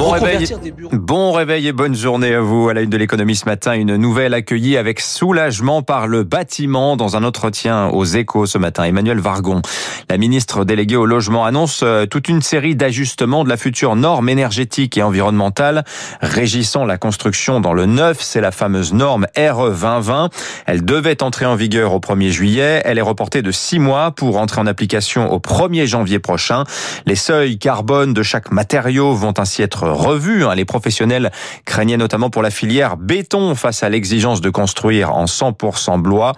Bon réveil, bon réveil et bonne journée à vous. À la une de l'économie ce matin, une nouvelle accueillie avec soulagement par le bâtiment dans un entretien aux échos ce matin. Emmanuel Vargon, la ministre déléguée au logement, annonce euh, toute une série d'ajustements de la future norme énergétique et environnementale régissant la construction dans le neuf. C'est la fameuse norme RE 2020. Elle devait entrer en vigueur au 1er juillet. Elle est reportée de six mois pour entrer en application au 1er janvier prochain. Les seuils carbone de chaque matériau vont ainsi être revue. Hein. Les professionnels craignaient notamment pour la filière béton face à l'exigence de construire en 100% bois.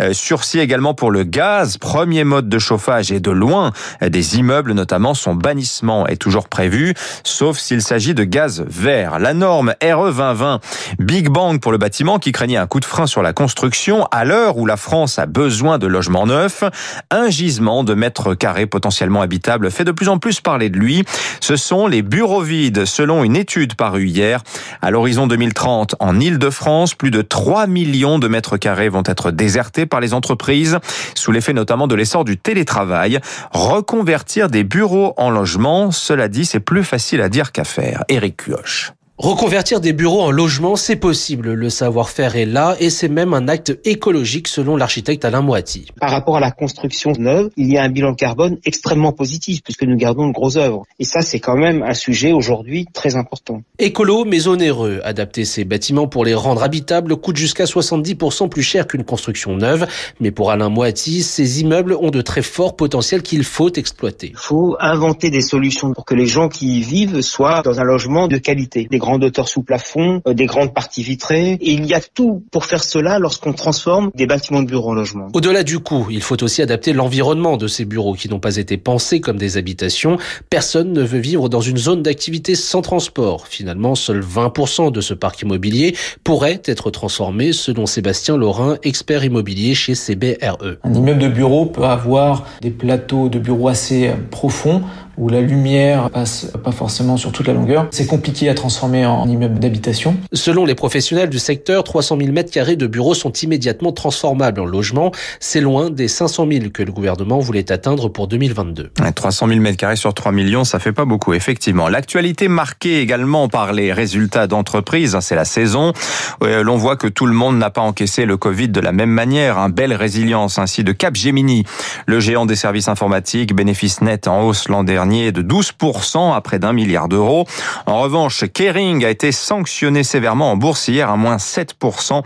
Euh, sursis également pour le gaz, premier mode de chauffage et de loin des immeubles notamment. Son bannissement est toujours prévu, sauf s'il s'agit de gaz vert. La norme RE 2020, Big Bang pour le bâtiment qui craignait un coup de frein sur la construction à l'heure où la France a besoin de logements neufs. Un gisement de mètres carrés potentiellement habitables fait de plus en plus parler de lui. Ce sont les bureaux vides selon une étude parue hier. À l'horizon 2030, en Ile-de-France, plus de 3 millions de mètres carrés vont être désertés par les entreprises, sous l'effet notamment de l'essor du télétravail. Reconvertir des bureaux en logements, cela dit, c'est plus facile à dire qu'à faire. Éric Cuoche. Reconvertir des bureaux en logements, c'est possible. Le savoir-faire est là et c'est même un acte écologique selon l'architecte Alain Moiti. Par rapport à la construction neuve, il y a un bilan carbone extrêmement positif puisque nous gardons de gros œuvres. Et ça, c'est quand même un sujet aujourd'hui très important. Écolo mais onéreux. Adapter ces bâtiments pour les rendre habitables coûte jusqu'à 70% plus cher qu'une construction neuve. Mais pour Alain Moiti, ces immeubles ont de très forts potentiels qu'il faut exploiter. Il faut inventer des solutions pour que les gens qui y vivent soient dans un logement de qualité grandes hauteurs sous plafond, euh, des grandes parties vitrées. Et il y a tout pour faire cela lorsqu'on transforme des bâtiments de bureaux en logements. Au-delà du coût, il faut aussi adapter l'environnement de ces bureaux qui n'ont pas été pensés comme des habitations. Personne ne veut vivre dans une zone d'activité sans transport. Finalement, seuls 20% de ce parc immobilier pourrait être transformé selon Sébastien Laurin, expert immobilier chez CBRE. Un immeuble de bureau peut avoir des plateaux de bureaux assez profonds où la lumière passe pas forcément sur toute la longueur. C'est compliqué à transformer en immeuble d'habitation. Selon les professionnels du secteur, 300 000 mètres carrés de bureaux sont immédiatement transformables en logements. C'est loin des 500 000 que le gouvernement voulait atteindre pour 2022. 300 000 mètres carrés sur 3 millions, ça fait pas beaucoup, effectivement. L'actualité marquée également par les résultats d'entreprises, hein, c'est la saison. L'on voit que tout le monde n'a pas encaissé le Covid de la même manière. Un belle résilience ainsi de Capgemini, le géant des services informatiques, bénéfice net en hausse l'an dernier de 12% à près d'un milliard d'euros. En revanche, Kering a été sanctionné sévèrement en bourse hier à moins 7%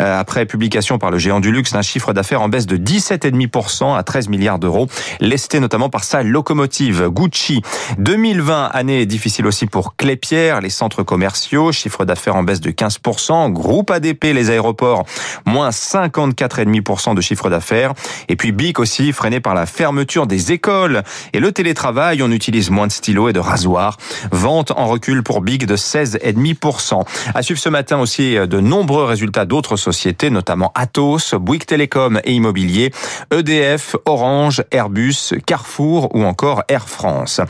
euh, après publication par le géant du luxe d'un chiffre d'affaires en baisse de 17,5% à 13 milliards d'euros, lesté notamment par sa locomotive Gucci. 2020, année difficile aussi pour Clépierre, les centres commerciaux, chiffre d'affaires en baisse de 15%, groupe ADP, les aéroports, moins 54,5% de chiffre d'affaires, et puis BIC aussi, freiné par la fermeture des écoles et le télétravail on utilise moins de stylos et de rasoirs. Vente en recul pour Big de 16,5%. À suivre ce matin aussi euh, de nombreux résultats d'autres sociétés, notamment Atos, Bouygues Télécom et Immobilier, EDF, Orange, Airbus, Carrefour ou encore Air France.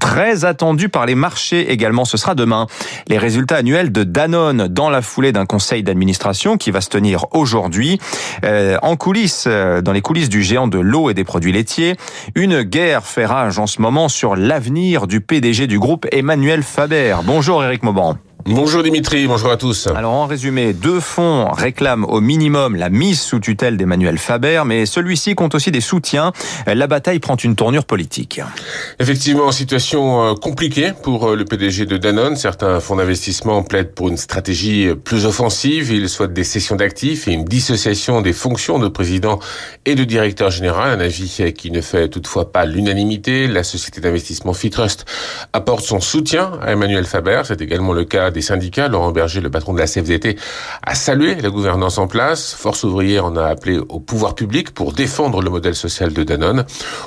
Très attendu par les marchés également, ce sera demain. Les résultats annuels de Danone dans la foulée d'un conseil d'administration qui va se tenir aujourd'hui. Euh, en coulisses, euh, dans les coulisses du géant de l'eau et des produits laitiers, une guerre fait rage en ce moment sur l'avenir du PDG du groupe Emmanuel Faber. Bonjour Eric Mauban. Bonjour Dimitri, bonjour à tous. Alors en résumé, deux fonds réclament au minimum la mise sous tutelle d'Emmanuel Faber, mais celui-ci compte aussi des soutiens. La bataille prend une tournure politique. Effectivement, situation euh, compliquée pour euh, le PDG de Danone. Certains fonds d'investissement plaident pour une stratégie euh, plus offensive. Ils souhaitent des cessions d'actifs et une dissociation des fonctions de président et de directeur général. Un avis qui ne fait toutefois pas l'unanimité. La société d'investissement Fitrust apporte son soutien à Emmanuel Faber. C'est également le cas des syndicats. Laurent Berger, le patron de la CFDT, a salué la gouvernance en place. Force ouvrière en a appelé au pouvoir public pour défendre le modèle social de Danone.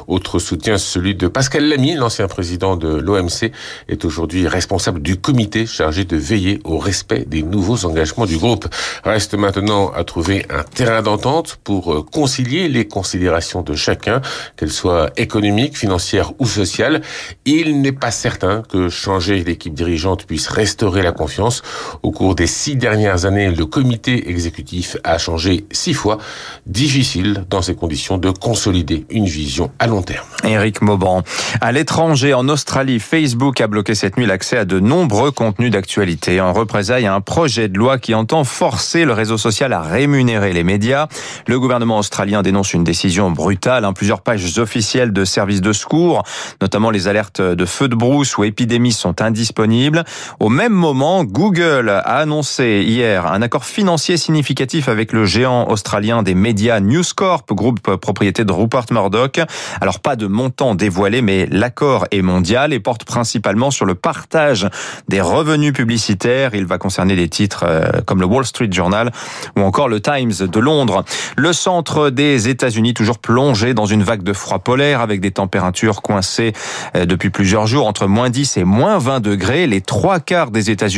Autre soutien, celui de Pascal Lamy, l'ancien président de l'OMC, est aujourd'hui responsable du comité chargé de veiller au respect des nouveaux engagements du groupe. Reste maintenant à trouver un terrain d'entente pour euh, concilier les considérations de chacun, qu'elles soient économiques, financières ou sociales. Il n'est pas certain que changer l'équipe dirigeante puisse restaurer la la confiance. Au cours des six dernières années, le comité exécutif a changé six fois. Difficile dans ces conditions de consolider une vision à long terme. Éric Mauban. À l'étranger, en Australie, Facebook a bloqué cette nuit l'accès à de nombreux contenus d'actualité en représailles un projet de loi qui entend forcer le réseau social à rémunérer les médias. Le gouvernement australien dénonce une décision brutale. Hein. Plusieurs pages officielles de services de secours, notamment les alertes de feux de brousse ou épidémies, sont indisponibles. Au même moment, Google a annoncé hier un accord financier significatif avec le géant australien des médias News Corp, groupe propriété de Rupert Murdoch. Alors pas de montant dévoilé, mais l'accord est mondial et porte principalement sur le partage des revenus publicitaires. Il va concerner des titres euh, comme le Wall Street Journal ou encore le Times de Londres. Le centre des États-Unis toujours plongé dans une vague de froid polaire avec des températures coincées euh, depuis plusieurs jours entre moins 10 et moins 20 degrés. Les trois quarts des États-Unis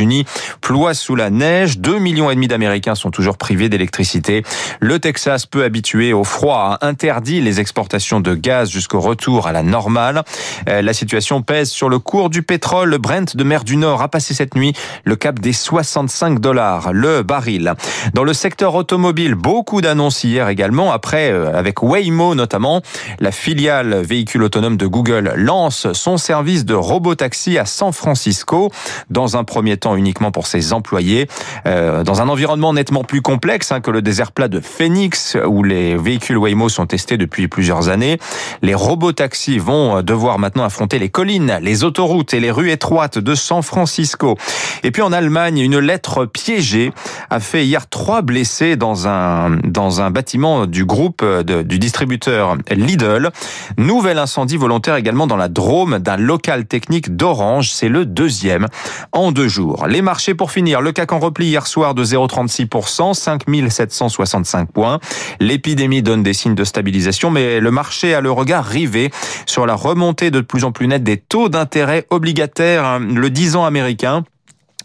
ploient sous la neige. Deux millions et demi d'Américains sont toujours privés d'électricité. Le Texas, peu habitué au froid, a interdit les exportations de gaz jusqu'au retour à la normale. Euh, la situation pèse sur le cours du pétrole. Le Brent de mer du Nord a passé cette nuit le cap des 65 dollars le baril. Dans le secteur automobile, beaucoup d'annonces hier également. Après, euh, avec Waymo notamment, la filiale véhicule autonome de Google lance son service de robotaxi à San Francisco. Dans un premier temps uniquement pour ses employés. Euh, dans un environnement nettement plus complexe hein, que le désert plat de Phoenix où les véhicules Waymo sont testés depuis plusieurs années. Les robotaxis vont devoir maintenant affronter les collines, les autoroutes et les rues étroites de San Francisco. Et puis en Allemagne, une lettre piégée a fait hier trois blessés dans un dans un bâtiment du groupe de, du distributeur Lidl. Nouvel incendie volontaire également dans la Drôme d'un local technique d'Orange. C'est le deuxième en deux jours. Les marchés pour finir. Le CAC en repli hier soir de 0,36%, 5765 points. L'épidémie donne des signes de stabilisation, mais le marché a le regard rivé sur la remontée de plus en plus nette des taux d'intérêt obligataires. Le 10 ans américain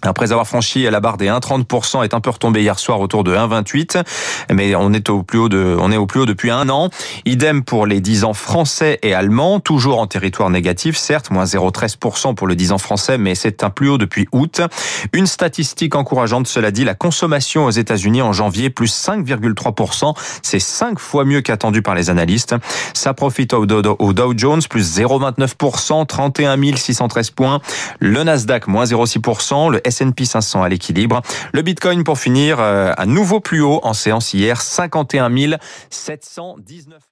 après avoir franchi la barre des 1,30%, est un peu retombé hier soir autour de 1,28, mais on est au plus haut de, on est au plus haut depuis un an. Idem pour les 10 ans français et allemands, toujours en territoire négatif, certes, moins 0,13% pour le 10 ans français, mais c'est un plus haut depuis août. Une statistique encourageante, cela dit, la consommation aux États-Unis en janvier, plus 5,3%. C'est 5 fois mieux qu'attendu par les analystes. Ça profite au Dow, Jones, plus 0,29%, 31 613 points. Le Nasdaq, moins 0,6%. Le S&P 500 à l'équilibre. Le Bitcoin pour finir, à euh, nouveau plus haut en séance hier, 51 719.